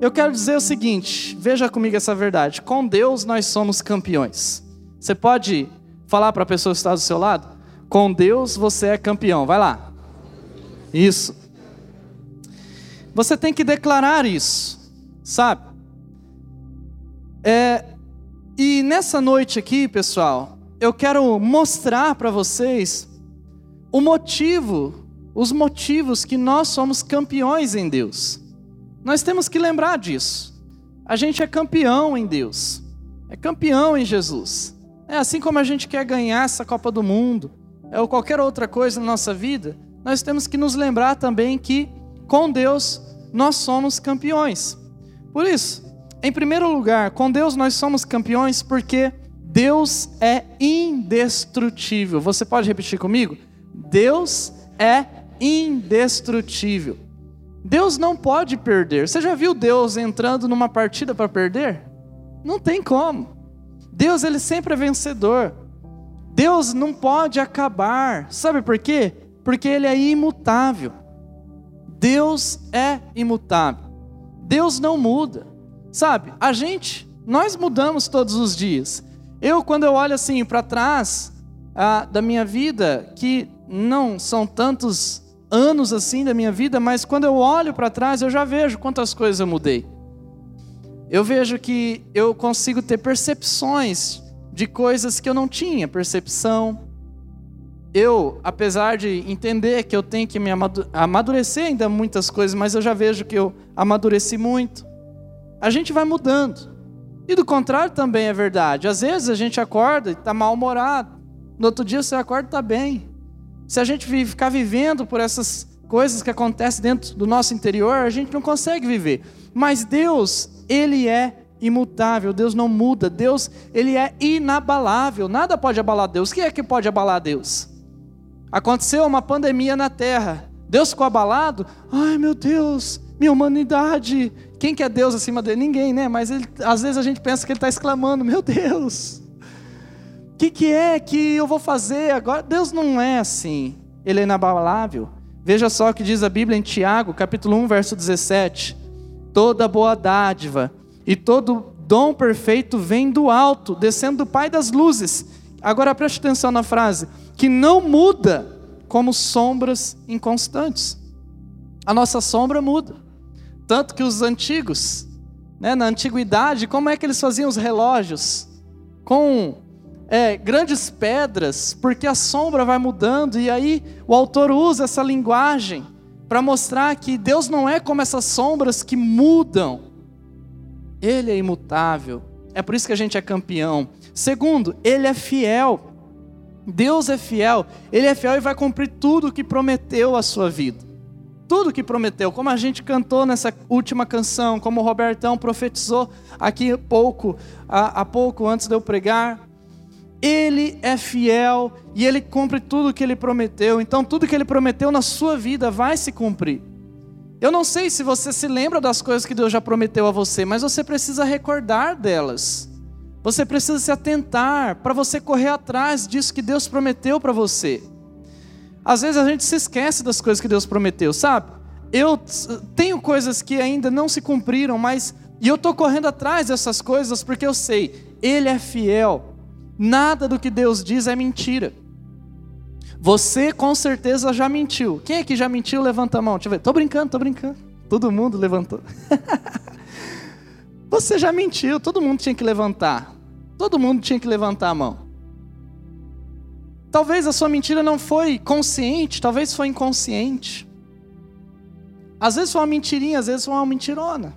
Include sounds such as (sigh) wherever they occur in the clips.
Eu quero dizer o seguinte, veja comigo essa verdade: com Deus nós somos campeões. Você pode falar para a pessoa que está do seu lado? Com Deus você é campeão. Vai lá. Isso. Você tem que declarar isso, sabe? É, e nessa noite aqui, pessoal, eu quero mostrar para vocês o motivo, os motivos que nós somos campeões em Deus. Nós temos que lembrar disso. A gente é campeão em Deus, é campeão em Jesus. É assim como a gente quer ganhar essa Copa do Mundo, é ou qualquer outra coisa na nossa vida, nós temos que nos lembrar também que com Deus nós somos campeões. Por isso, em primeiro lugar, com Deus nós somos campeões porque Deus é indestrutível. Você pode repetir comigo? Deus é indestrutível. Deus não pode perder. Você já viu Deus entrando numa partida para perder? Não tem como. Deus ele sempre é vencedor. Deus não pode acabar. Sabe por quê? porque ele é imutável. Deus é imutável. Deus não muda. Sabe, a gente, nós mudamos todos os dias. Eu, quando eu olho assim para trás ah, da minha vida, que não são tantos anos assim da minha vida, mas quando eu olho para trás, eu já vejo quantas coisas eu mudei. Eu vejo que eu consigo ter percepções de coisas que eu não tinha percepção eu, apesar de entender que eu tenho que me amadurecer ainda muitas coisas, mas eu já vejo que eu amadureci muito. A gente vai mudando. E do contrário também é verdade. Às vezes a gente acorda e está mal-humorado. No outro dia você acorda e está bem. Se a gente ficar vivendo por essas coisas que acontecem dentro do nosso interior, a gente não consegue viver. Mas Deus, Ele é imutável, Deus não muda, Deus, Ele é inabalável, nada pode abalar Deus. O que é que pode abalar Deus? Aconteceu uma pandemia na terra. Deus ficou abalado? Ai meu Deus, minha humanidade. Quem que é Deus acima dele? Ninguém, né? Mas ele, às vezes a gente pensa que ele está exclamando: Meu Deus, que, que é que eu vou fazer agora? Deus não é assim. Ele é inabalável. Veja só o que diz a Bíblia em Tiago, capítulo 1, verso 17. Toda boa dádiva e todo dom perfeito vem do alto, descendo do Pai das luzes. Agora preste atenção na frase que não muda como sombras inconstantes. A nossa sombra muda. Tanto que os antigos, né, na antiguidade, como é que eles faziam os relógios? Com é, grandes pedras, porque a sombra vai mudando, e aí o autor usa essa linguagem para mostrar que Deus não é como essas sombras que mudam, Ele é imutável, é por isso que a gente é campeão. Segundo, Ele é fiel. Deus é fiel, Ele é fiel e vai cumprir tudo o que prometeu à sua vida. Tudo o que prometeu, como a gente cantou nessa última canção, como o Robertão profetizou aqui pouco, há, pouco antes de eu pregar. Ele é fiel e ele cumpre tudo o que ele prometeu. Então, tudo que ele prometeu na sua vida vai se cumprir. Eu não sei se você se lembra das coisas que Deus já prometeu a você, mas você precisa recordar delas. Você precisa se atentar para você correr atrás disso que Deus prometeu para você. Às vezes a gente se esquece das coisas que Deus prometeu, sabe? Eu tenho coisas que ainda não se cumpriram, mas e eu estou correndo atrás dessas coisas porque eu sei, Ele é fiel. Nada do que Deus diz é mentira. Você com certeza já mentiu. Quem é que já mentiu? Levanta a mão. Deixa eu ver. Tô brincando, tô brincando. Todo mundo levantou. (laughs) Você já mentiu, todo mundo tinha que levantar. Todo mundo tinha que levantar a mão. Talvez a sua mentira não foi consciente, talvez foi inconsciente. Às vezes foi uma mentirinha, às vezes foi uma mentirona.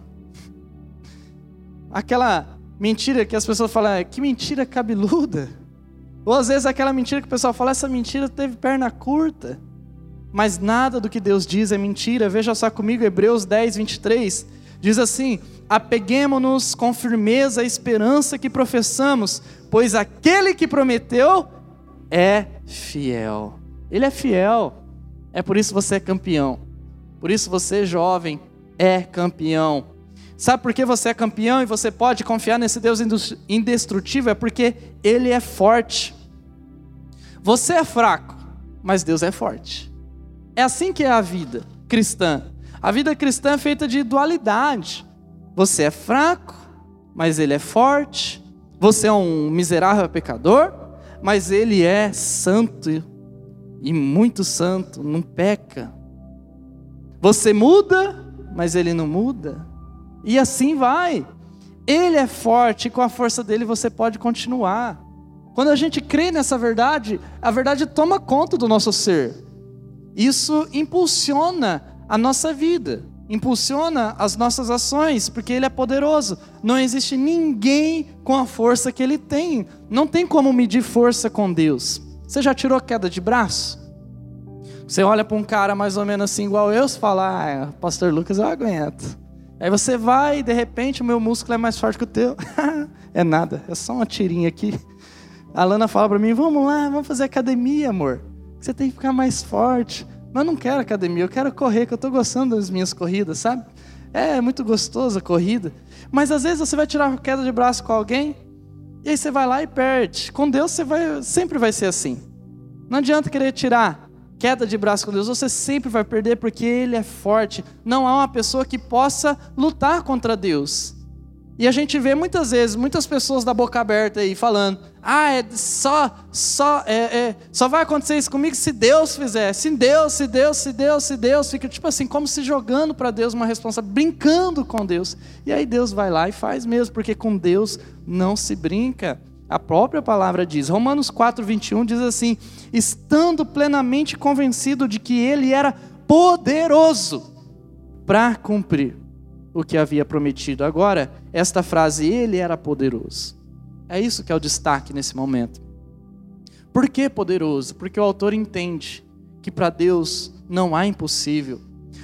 Aquela mentira que as pessoas falam, que mentira cabeluda. Ou às vezes aquela mentira que o pessoal fala, essa mentira teve perna curta. Mas nada do que Deus diz é mentira. Veja só comigo, Hebreus 10, 23. Diz assim: apeguemos-nos com firmeza à esperança que professamos, pois aquele que prometeu é fiel. Ele é fiel. É por isso você é campeão. Por isso você, jovem, é campeão. Sabe por que você é campeão e você pode confiar nesse Deus indestrutível? É porque Ele é forte. Você é fraco, mas Deus é forte. É assim que é a vida cristã. A vida cristã é feita de dualidade. Você é fraco, mas Ele é forte. Você é um miserável pecador, mas Ele é santo e muito santo, não peca. Você muda, mas Ele não muda. E assim vai. Ele é forte e com a força dele você pode continuar. Quando a gente crê nessa verdade, a verdade toma conta do nosso ser. Isso impulsiona a nossa vida, impulsiona as nossas ações, porque Ele é poderoso. Não existe ninguém com a força que Ele tem. Não tem como medir força com Deus. Você já tirou queda de braço? Você olha para um cara mais ou menos assim, igual eu, e fala: Ah, Pastor Lucas, eu aguento. Aí você vai e de repente o meu músculo é mais forte que o teu. (laughs) é nada, é só uma tirinha aqui. A Lana fala para mim: Vamos lá, vamos fazer academia, amor. Você tem que ficar mais forte. Mas eu não quero academia, eu quero correr, que eu estou gostando das minhas corridas, sabe? É, é muito gostoso a corrida. Mas às vezes você vai tirar queda de braço com alguém, e aí você vai lá e perde. Com Deus você vai, sempre vai ser assim. Não adianta querer tirar queda de braço com Deus, você sempre vai perder porque Ele é forte. Não há uma pessoa que possa lutar contra Deus. E a gente vê muitas vezes, muitas pessoas da boca aberta aí falando: ah, é só, só, é, é, só vai acontecer isso comigo se Deus fizer. Se Deus, se Deus, se Deus, se Deus. Fica tipo assim, como se jogando para Deus uma responsabilidade, brincando com Deus. E aí Deus vai lá e faz mesmo, porque com Deus não se brinca. A própria palavra diz, Romanos 4, 21 diz assim: estando plenamente convencido de que ele era poderoso para cumprir o que havia prometido. Agora, esta frase, ele era poderoso. É isso que é o destaque nesse momento. Por que poderoso? Porque o autor entende que para Deus não há impossível.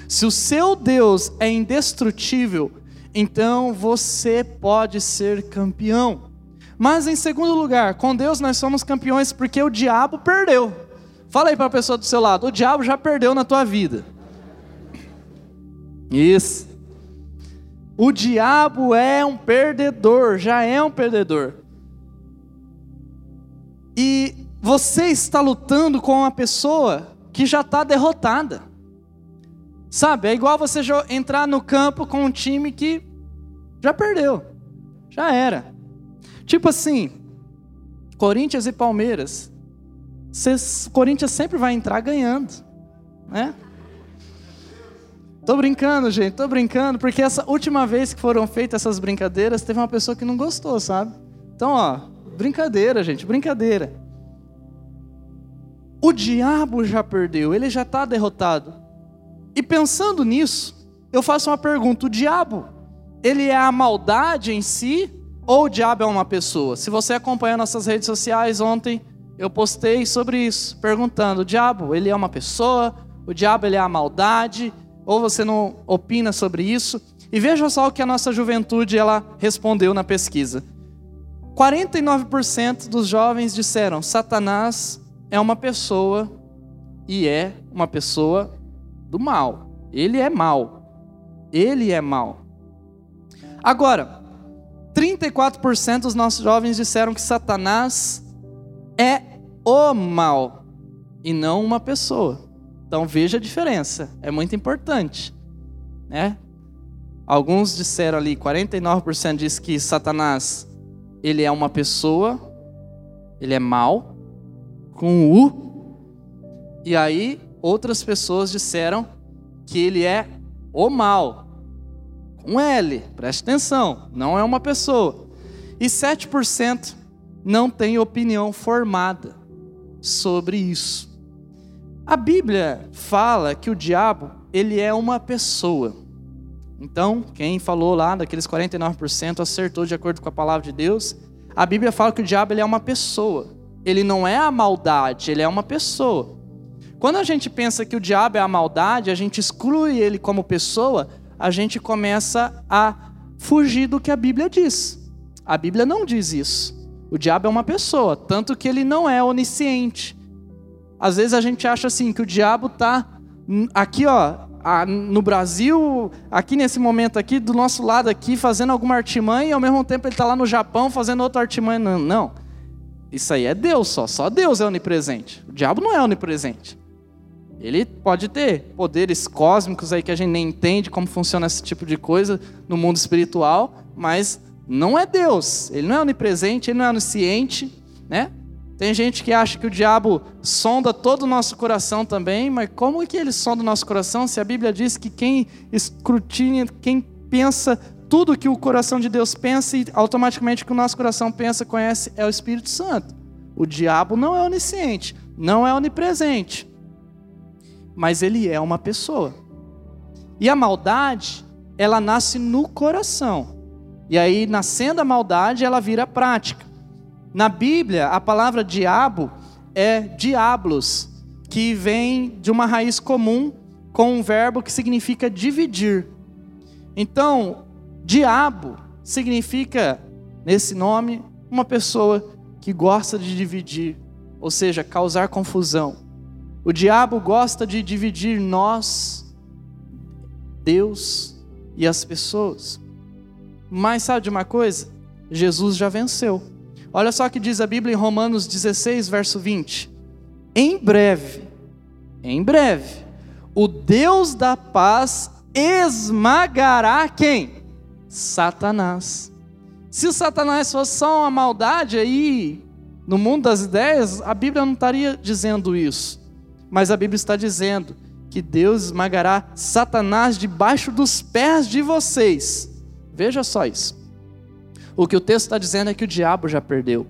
Se o seu Deus é indestrutível, então você pode ser campeão. Mas em segundo lugar, com Deus nós somos campeões porque o diabo perdeu. Fala aí para a pessoa do seu lado, o diabo já perdeu na tua vida. Isso. O diabo é um perdedor, já é um perdedor. E você está lutando com uma pessoa que já está derrotada. Sabe, é igual você entrar no campo com um time que já perdeu, já era. Tipo assim, Corinthians e Palmeiras. Cês, Corinthians sempre vai entrar ganhando, né? Tô brincando, gente, tô brincando, porque essa última vez que foram feitas essas brincadeiras, teve uma pessoa que não gostou, sabe? Então, ó, brincadeira, gente, brincadeira. O diabo já perdeu, ele já está derrotado. E pensando nisso, eu faço uma pergunta: o diabo, ele é a maldade em si ou o diabo é uma pessoa? Se você acompanhou nossas redes sociais ontem, eu postei sobre isso, perguntando: o diabo, ele é uma pessoa? O diabo, ele é a maldade? Ou você não opina sobre isso? E veja só o que a nossa juventude ela respondeu na pesquisa. 49% dos jovens disseram: Satanás é uma pessoa e é uma pessoa do mal. Ele é mal. Ele é mal. Agora, 34% dos nossos jovens disseram que Satanás é o mal e não uma pessoa. Então veja a diferença, é muito importante, né? Alguns disseram ali, 49% diz que Satanás ele é uma pessoa, ele é mal com U. E aí outras pessoas disseram que ele é o mal um L, preste atenção, não é uma pessoa. E 7% não tem opinião formada sobre isso. A Bíblia fala que o diabo, ele é uma pessoa. Então, quem falou lá daqueles 49% acertou de acordo com a palavra de Deus. A Bíblia fala que o diabo ele é uma pessoa. Ele não é a maldade, ele é uma pessoa. Quando a gente pensa que o diabo é a maldade, a gente exclui ele como pessoa, a gente começa a fugir do que a Bíblia diz. A Bíblia não diz isso. O diabo é uma pessoa, tanto que ele não é onisciente. Às vezes a gente acha assim que o diabo está aqui, ó, no Brasil, aqui nesse momento aqui, do nosso lado aqui, fazendo alguma artimanha, e ao mesmo tempo ele está lá no Japão fazendo outra artimanha. Não, não. Isso aí é Deus só. Só Deus é onipresente. O diabo não é onipresente. Ele pode ter poderes cósmicos aí que a gente nem entende como funciona esse tipo de coisa no mundo espiritual, mas não é Deus. Ele não é onipresente, ele não é onisciente, né? Tem gente que acha que o diabo sonda todo o nosso coração também, mas como é que ele sonda o nosso coração se a Bíblia diz que quem escrutina, quem pensa tudo que o coração de Deus pensa e automaticamente o que o nosso coração pensa, conhece, é o Espírito Santo. O diabo não é onisciente, não é onipresente, mas ele é uma pessoa. E a maldade, ela nasce no coração. E aí, nascendo a maldade, ela vira prática. Na Bíblia, a palavra diabo é diablos, que vem de uma raiz comum com um verbo que significa dividir. Então, diabo significa, nesse nome, uma pessoa que gosta de dividir, ou seja, causar confusão. O diabo gosta de dividir nós, Deus e as pessoas. Mas sabe de uma coisa? Jesus já venceu. Olha só o que diz a Bíblia em Romanos 16, verso 20. Em breve, em breve, o Deus da paz esmagará quem? Satanás. Se o Satanás fosse só uma maldade aí, no mundo das ideias, a Bíblia não estaria dizendo isso. Mas a Bíblia está dizendo que Deus esmagará Satanás debaixo dos pés de vocês. Veja só isso. O que o texto está dizendo é que o diabo já perdeu.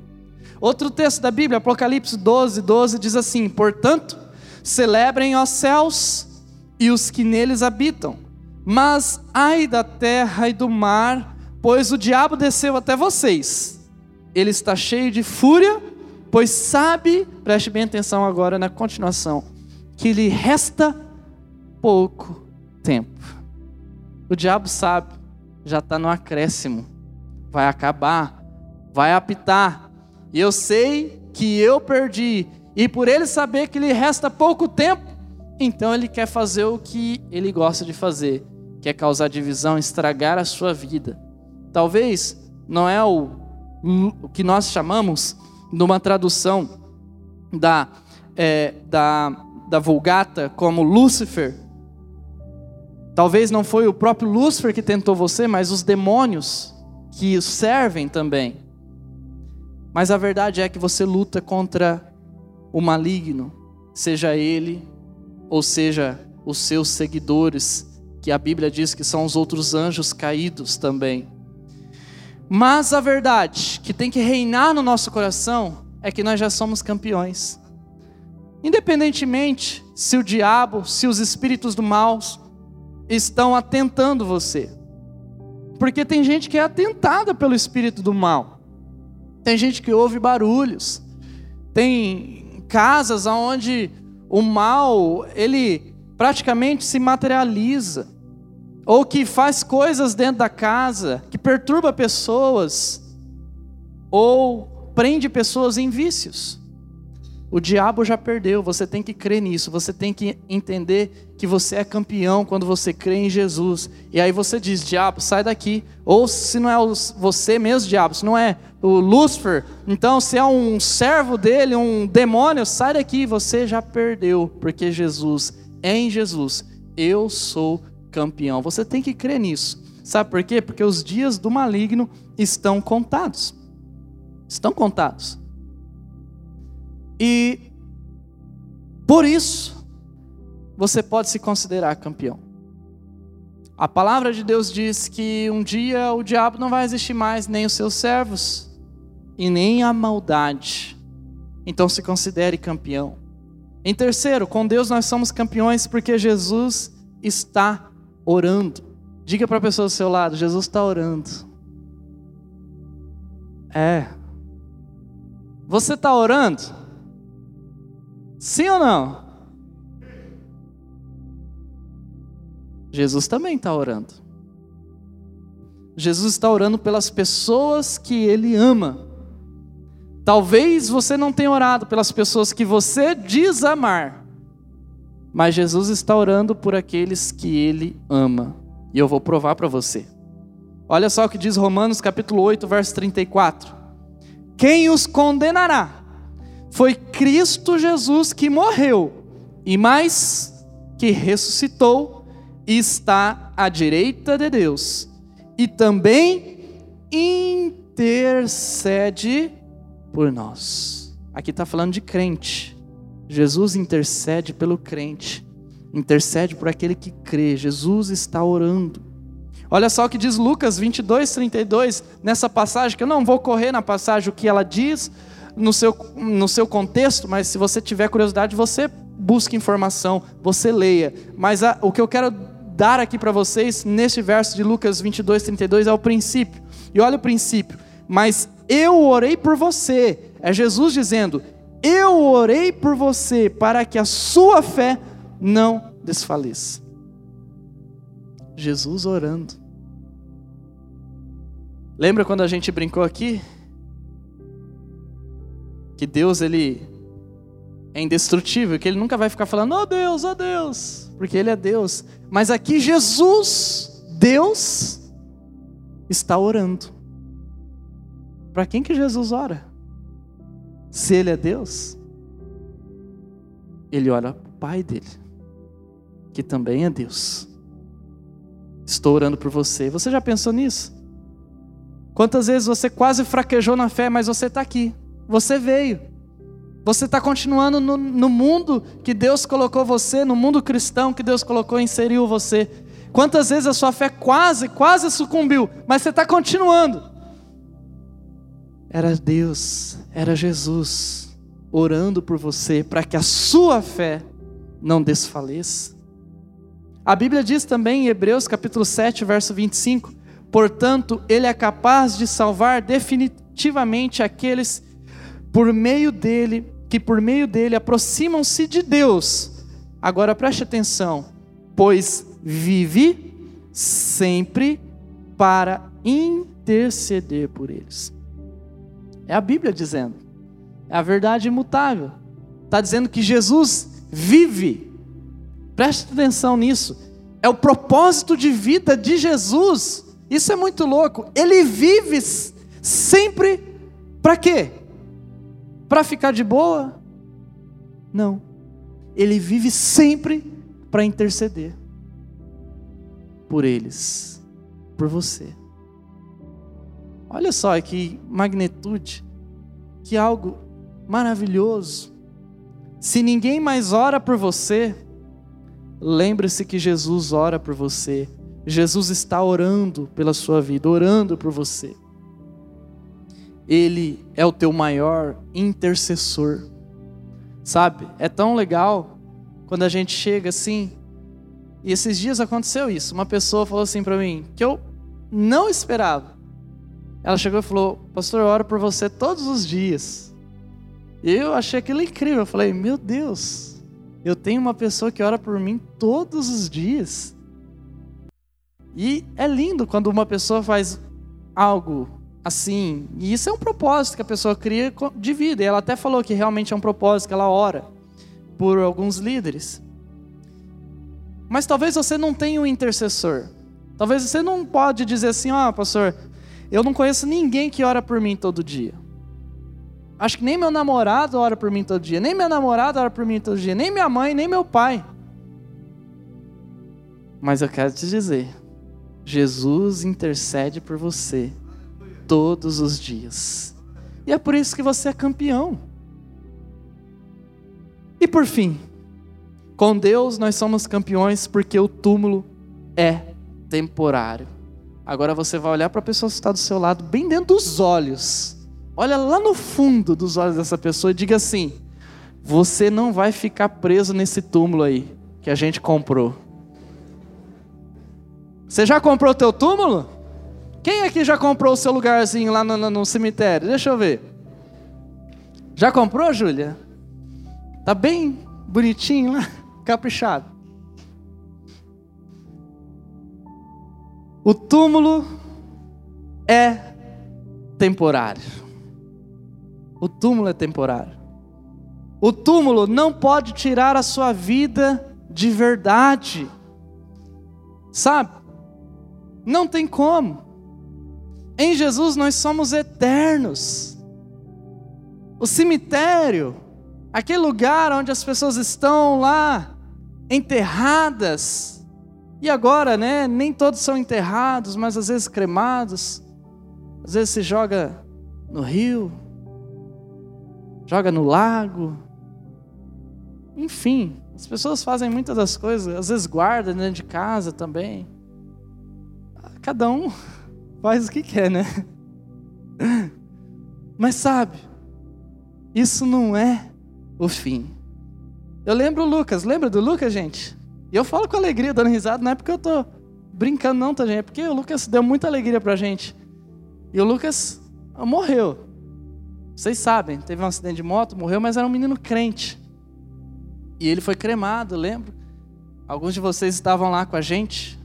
Outro texto da Bíblia, Apocalipse 12, 12, diz assim: Portanto, celebrem os céus e os que neles habitam, mas ai da terra e do mar, pois o diabo desceu até vocês. Ele está cheio de fúria, pois sabe, preste bem atenção agora na continuação, que lhe resta pouco tempo. O diabo sabe já está no acréscimo. Vai acabar, vai apitar. E eu sei que eu perdi. E por ele saber que lhe resta pouco tempo, então ele quer fazer o que ele gosta de fazer, que é causar divisão, estragar a sua vida. Talvez não é o, o que nós chamamos, numa tradução da, é, da, da Vulgata, como Lúcifer, Talvez não foi o próprio Lúcifer que tentou você, mas os demônios que o servem também. Mas a verdade é que você luta contra o maligno, seja ele ou seja os seus seguidores, que a Bíblia diz que são os outros anjos caídos também. Mas a verdade que tem que reinar no nosso coração é que nós já somos campeões. Independentemente se o diabo, se os espíritos do mal estão atentando você. Porque tem gente que é atentada pelo espírito do mal. Tem gente que ouve barulhos. Tem casas onde o mal, ele praticamente se materializa. Ou que faz coisas dentro da casa, que perturba pessoas. Ou prende pessoas em vícios. O diabo já perdeu, você tem que crer nisso, você tem que entender que você é campeão quando você crê em Jesus. E aí você diz: diabo, sai daqui. Ou se não é você mesmo, diabo, se não é o Lúcifer, então se é um servo dele, um demônio, sai daqui, você já perdeu, porque Jesus, em Jesus, eu sou campeão. Você tem que crer nisso. Sabe por quê? Porque os dias do maligno estão contados. Estão contados. E por isso você pode se considerar campeão. A palavra de Deus diz que um dia o diabo não vai existir mais, nem os seus servos, e nem a maldade. Então se considere campeão. Em terceiro, com Deus nós somos campeões porque Jesus está orando. Diga para a pessoa do seu lado: Jesus está orando. É. Você está orando? Sim ou não? Jesus também está orando. Jesus está orando pelas pessoas que ele ama. Talvez você não tenha orado pelas pessoas que você diz amar, mas Jesus está orando por aqueles que ele ama. E eu vou provar para você. Olha só o que diz Romanos capítulo 8, verso 34. Quem os condenará? Foi Cristo Jesus que morreu, e mais que ressuscitou e está à direita de Deus, e também intercede por nós. Aqui está falando de crente. Jesus intercede pelo crente, intercede por aquele que crê. Jesus está orando. Olha só o que diz Lucas 22, 32, nessa passagem, que eu não vou correr na passagem o que ela diz no seu, no seu contexto, mas se você tiver curiosidade, você busque informação, você leia. Mas a, o que eu quero dar aqui para vocês, neste verso de Lucas 22, 32, é o princípio. E olha o princípio. Mas eu orei por você. É Jesus dizendo: Eu orei por você para que a sua fé não desfaleça. Jesus orando. Lembra quando a gente brincou aqui? Que Deus ele é indestrutível, que ele nunca vai ficar falando, oh Deus, oh Deus, porque ele é Deus. Mas aqui Jesus, Deus, está orando. Para quem que Jesus ora? Se ele é Deus, ele ora para o Pai dele, que também é Deus. Estou orando por você. Você já pensou nisso? Quantas vezes você quase fraquejou na fé, mas você está aqui. Você veio. Você está continuando no, no, mundo que Deus colocou você, no mundo cristão que Deus colocou e inseriu você. Quantas vezes a sua fé quase, quase sucumbiu, mas você está continuando. Era Deus, era Jesus, orando por você para que a sua fé não desfaleça. A Bíblia diz também em Hebreus capítulo 7, verso 25: Portanto, Ele é capaz de salvar definitivamente aqueles por meio dele que por meio dele aproximam-se de Deus. Agora preste atenção, pois vive sempre para interceder por eles. É a Bíblia dizendo, é a verdade imutável. Está dizendo que Jesus vive. Preste atenção nisso. É o propósito de vida de Jesus. Isso é muito louco. Ele vive sempre para quê? para ficar de boa? Não. Ele vive sempre para interceder por eles, por você. Olha só que magnitude, que algo maravilhoso. Se ninguém mais ora por você, lembre-se que Jesus ora por você. Jesus está orando pela sua vida, orando por você. Ele é o teu maior intercessor. Sabe? É tão legal quando a gente chega assim. E esses dias aconteceu isso. Uma pessoa falou assim para mim, que eu não esperava. Ela chegou e falou: Pastor, eu oro por você todos os dias. E eu achei aquilo incrível. Eu falei: Meu Deus, eu tenho uma pessoa que ora por mim todos os dias. E é lindo quando uma pessoa faz algo assim. E isso é um propósito que a pessoa cria de vida. E ela até falou que realmente é um propósito que ela ora por alguns líderes. Mas talvez você não tenha um intercessor. Talvez você não pode dizer assim, ó, oh, pastor, eu não conheço ninguém que ora por mim todo dia. Acho que nem meu namorado ora por mim todo dia, nem minha namorada ora por mim todo dia, nem minha mãe, nem meu pai. Mas eu quero te dizer, Jesus intercede por você todos os dias. E é por isso que você é campeão. E por fim, com Deus nós somos campeões porque o túmulo é temporário. Agora você vai olhar para a pessoa que está do seu lado, bem dentro dos olhos. Olha lá no fundo dos olhos dessa pessoa e diga assim: Você não vai ficar preso nesse túmulo aí que a gente comprou. Você já comprou o teu túmulo? Quem aqui já comprou o seu lugarzinho lá no, no, no cemitério? Deixa eu ver. Já comprou, Júlia? Tá bem bonitinho lá, (laughs) caprichado. O túmulo é temporário. O túmulo é temporário. O túmulo não pode tirar a sua vida de verdade. Sabe? Não tem como. Em Jesus nós somos eternos. O cemitério, aquele lugar onde as pessoas estão lá enterradas, e agora, né, nem todos são enterrados, mas às vezes cremados, às vezes se joga no rio, joga no lago, enfim, as pessoas fazem muitas das coisas, às vezes guardam dentro de casa também. Cada um (laughs) faz o que quer, né? (laughs) Mas sabe, isso não é o fim. Eu lembro o Lucas, lembra do Lucas, gente? E eu falo com alegria, dando risada, não é porque eu tô brincando não, tá, gente? É porque o Lucas deu muita alegria pra gente. E o Lucas morreu. Vocês sabem, teve um acidente de moto, morreu, mas era um menino crente. E ele foi cremado, lembro. Alguns de vocês estavam lá com a gente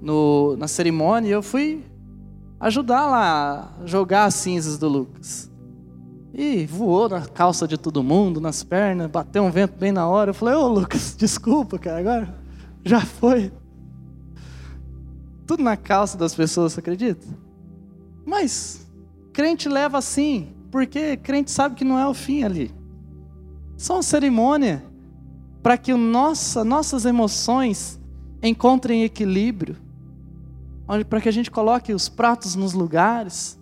no, na cerimônia e eu fui ajudar lá a jogar as cinzas do Lucas. E voou na calça de todo mundo, nas pernas, bateu um vento bem na hora. Eu falei, ô Lucas, (laughs) desculpa, cara, agora já foi. Tudo na calça das pessoas, você acredita? Mas crente leva assim, porque crente sabe que não é o fim ali. Uma cerimônia para que nossa, nossas emoções encontrem equilíbrio, para que a gente coloque os pratos nos lugares.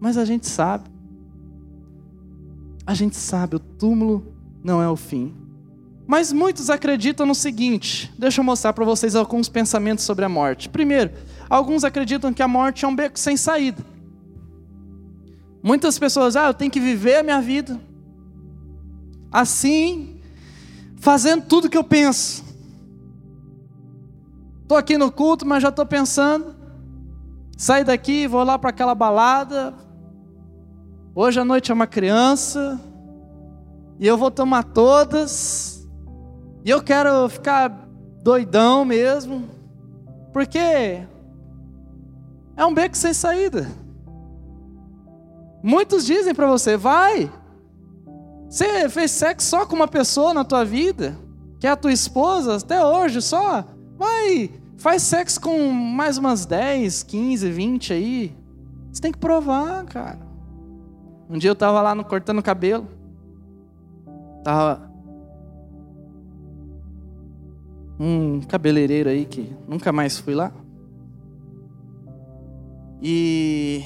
Mas a gente sabe, a gente sabe, o túmulo não é o fim. Mas muitos acreditam no seguinte: deixa eu mostrar para vocês alguns pensamentos sobre a morte. Primeiro, alguns acreditam que a morte é um beco sem saída. Muitas pessoas, ah, eu tenho que viver a minha vida, assim, fazendo tudo que eu penso. Estou aqui no culto, mas já estou pensando. Sair daqui, vou lá para aquela balada. Hoje à noite é uma criança. E eu vou tomar todas. E eu quero ficar doidão mesmo. Porque é um beco sem saída. Muitos dizem para você, vai, você fez sexo só com uma pessoa na tua vida, que é a tua esposa, até hoje só. Vai, faz sexo com mais umas 10, 15, 20 aí. Você tem que provar, cara. Um dia eu tava lá no cortando cabelo. Tava um cabeleireiro aí que nunca mais fui lá. E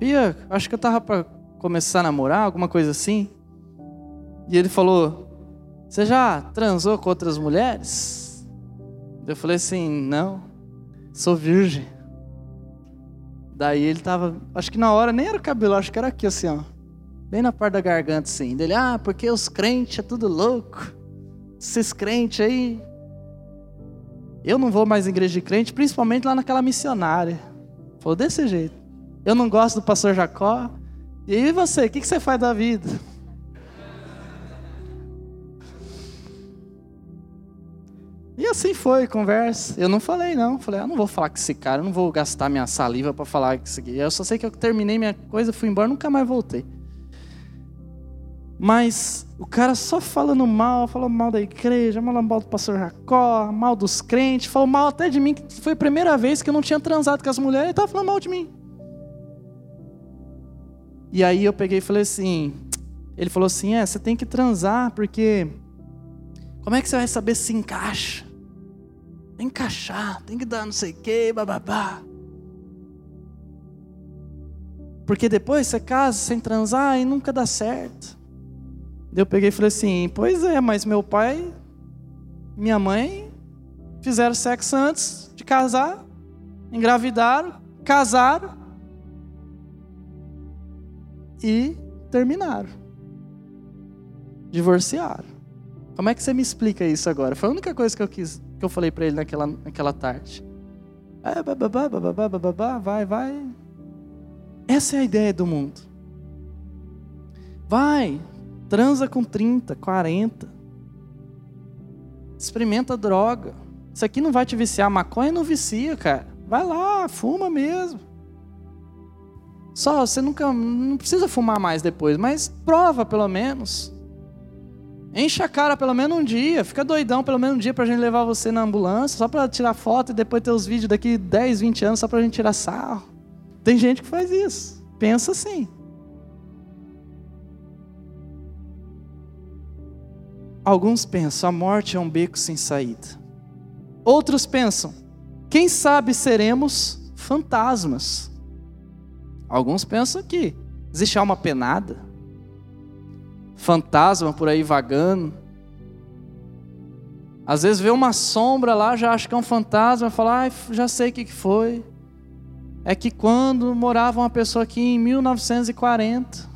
Pia, acho que eu tava para começar a namorar, alguma coisa assim. E ele falou: Você já transou com outras mulheres? Eu falei assim: Não, sou virgem. Daí ele tava, acho que na hora nem era o cabelo, acho que era aqui assim, ó. Bem na parte da garganta assim. Dele, ah, porque os crentes é tudo louco. Esses crentes aí. Eu não vou mais em igreja de crente, principalmente lá naquela missionária. Falou desse jeito. Eu não gosto do pastor Jacó, e você, o que você faz da vida? E assim foi, conversa. Eu não falei, não. Falei, ah, não vou falar com esse cara, eu não vou gastar minha saliva para falar com aqui. Eu só sei que eu terminei minha coisa, fui embora, nunca mais voltei. Mas o cara só falando mal, falou mal da igreja, falou mal do pastor Jacó, mal dos crentes, falou mal até de mim, que foi a primeira vez que eu não tinha transado com as mulheres, ele estava falando mal de mim. E aí eu peguei e falei assim, ele falou assim, é, você tem que transar, porque como é que você vai saber se encaixa? Tem que encaixar, tem que dar não sei o que, bababá. Porque depois você casa sem transar e nunca dá certo. Eu peguei e falei assim, pois é, mas meu pai, minha mãe fizeram sexo antes de casar, engravidaram, casaram, e terminaram. Divorciaram. Como é que você me explica isso agora? Foi a única coisa que eu quis, que eu falei para ele naquela, naquela tarde. É, bababá, bababá, bababá, vai, vai. Essa é a ideia do mundo. Vai, transa com 30, 40. Experimenta droga. Isso aqui não vai te viciar. Maconha não vicia, cara. Vai lá, fuma mesmo. Só, você nunca, não precisa fumar mais depois, mas prova pelo menos. Enche a cara pelo menos um dia, fica doidão pelo menos um dia pra gente levar você na ambulância, só pra tirar foto e depois ter os vídeos daqui 10, 20 anos só pra gente tirar sarro. Tem gente que faz isso. Pensa assim. Alguns pensam, a morte é um beco sem saída. Outros pensam, quem sabe seremos fantasmas. Alguns pensam que existe alma penada, fantasma por aí vagando. Às vezes vê uma sombra lá, já acha que é um fantasma, fala, ah, já sei o que foi. É que quando morava uma pessoa aqui em 1940,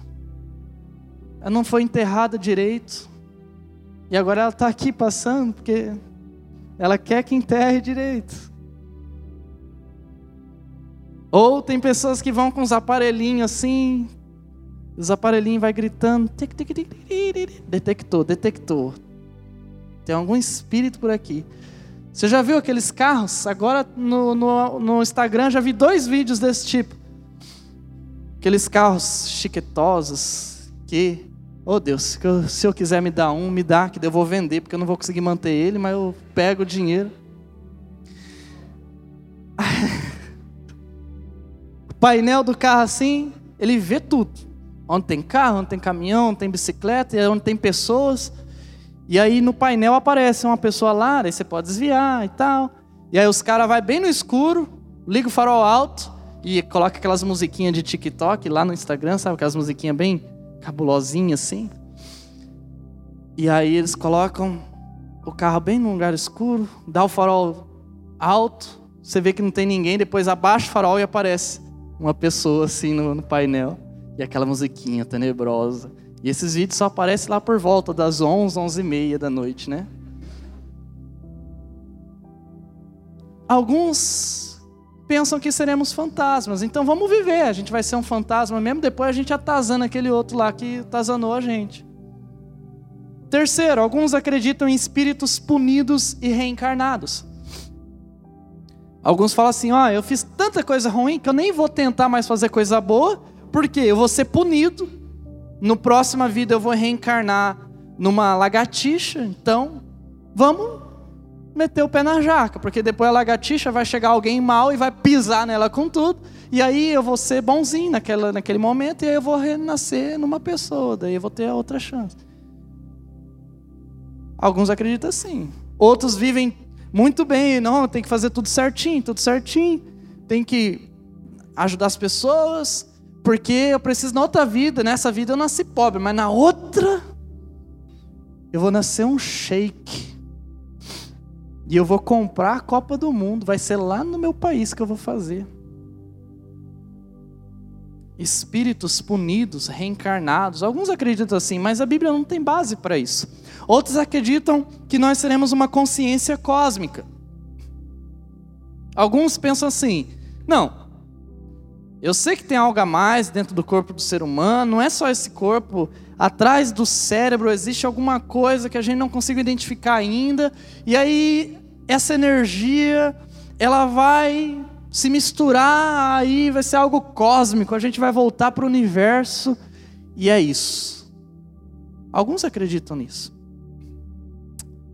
ela não foi enterrada direito. E agora ela está aqui passando porque ela quer que enterre direito. Ou tem pessoas que vão com os aparelhinhos assim, os aparelhinhos vai gritando, detectou, detectou. Tem algum espírito por aqui. Você já viu aqueles carros? Agora no, no, no Instagram já vi dois vídeos desse tipo. Aqueles carros chiquetosos que, oh Deus, se eu quiser me dar um, me dá, que eu vou vender, porque eu não vou conseguir manter ele, mas eu pego o dinheiro. Painel do carro assim, ele vê tudo. Onde tem carro, onde tem caminhão, onde tem bicicleta, onde tem pessoas. E aí no painel aparece uma pessoa lá, aí você pode desviar e tal. E aí os caras vai bem no escuro, liga o farol alto e coloca aquelas musiquinhas de TikTok lá no Instagram, sabe? Aquelas musiquinhas bem cabulosinhas assim. E aí eles colocam o carro bem num lugar escuro, dá o farol alto, você vê que não tem ninguém, depois abaixa o farol e aparece uma pessoa assim no, no painel e aquela musiquinha tenebrosa. E esses vídeos só aparecem lá por volta das 11, 11 e meia da noite, né? Alguns pensam que seremos fantasmas, então vamos viver. A gente vai ser um fantasma mesmo, depois a gente atazana aquele outro lá que atazanou a gente. Terceiro, alguns acreditam em espíritos punidos e reencarnados. Alguns falam assim: ó, oh, eu fiz tanta coisa ruim que eu nem vou tentar mais fazer coisa boa, porque eu vou ser punido. No próxima vida eu vou reencarnar numa lagartixa, então vamos meter o pé na jaca, porque depois a lagartixa vai chegar alguém mal e vai pisar nela com tudo, e aí eu vou ser bonzinho naquela, naquele momento, e aí eu vou renascer numa pessoa, daí eu vou ter outra chance. Alguns acreditam assim. Outros vivem muito bem, não, tem que fazer tudo certinho, tudo certinho. Tem que ajudar as pessoas, porque eu preciso na outra vida, nessa vida eu nasci pobre, mas na outra eu vou nascer um shake. E eu vou comprar a Copa do Mundo, vai ser lá no meu país que eu vou fazer. Espíritos punidos, reencarnados, alguns acreditam assim, mas a Bíblia não tem base para isso. Outros acreditam que nós seremos uma consciência cósmica. Alguns pensam assim: não, eu sei que tem algo a mais dentro do corpo do ser humano, não é só esse corpo, atrás do cérebro existe alguma coisa que a gente não consegue identificar ainda, e aí essa energia, ela vai se misturar, aí vai ser algo cósmico, a gente vai voltar para o universo, e é isso. Alguns acreditam nisso.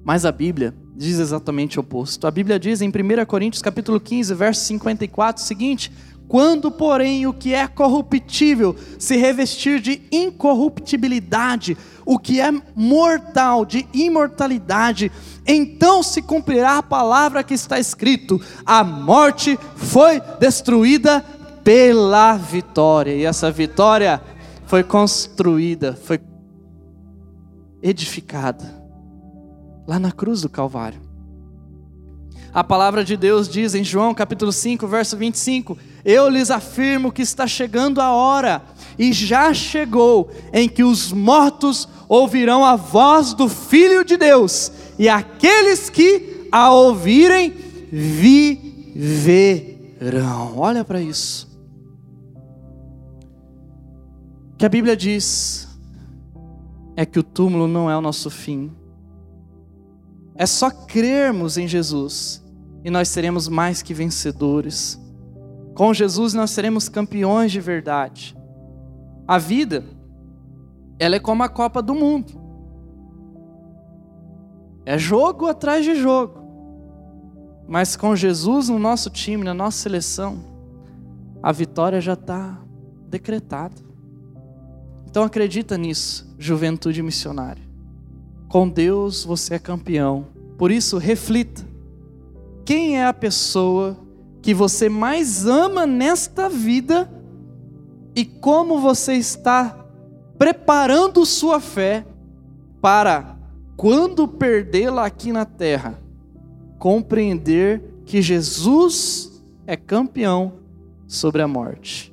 Mas a Bíblia diz exatamente o oposto. A Bíblia diz em 1 Coríntios capítulo 15, verso 54 o seguinte: quando, porém, o que é corruptível se revestir de incorruptibilidade, o que é mortal de imortalidade, então se cumprirá a palavra que está escrito: a morte foi destruída pela vitória, e essa vitória foi construída, foi edificada lá na cruz do Calvário. A palavra de Deus diz em João capítulo 5, verso 25: Eu lhes afirmo que está chegando a hora, e já chegou, em que os mortos ouvirão a voz do Filho de Deus, e aqueles que a ouvirem viverão. Olha para isso. O que a Bíblia diz é que o túmulo não é o nosso fim, É só crermos em Jesus e nós seremos mais que vencedores. Com Jesus nós seremos campeões de verdade. A vida, ela é como a Copa do Mundo. É jogo atrás de jogo. Mas com Jesus no nosso time, na nossa seleção, a vitória já está decretada. Então acredita nisso, juventude missionária. Com Deus você é campeão. Por isso, reflita. Quem é a pessoa que você mais ama nesta vida e como você está preparando sua fé para, quando perdê-la aqui na terra, compreender que Jesus é campeão sobre a morte.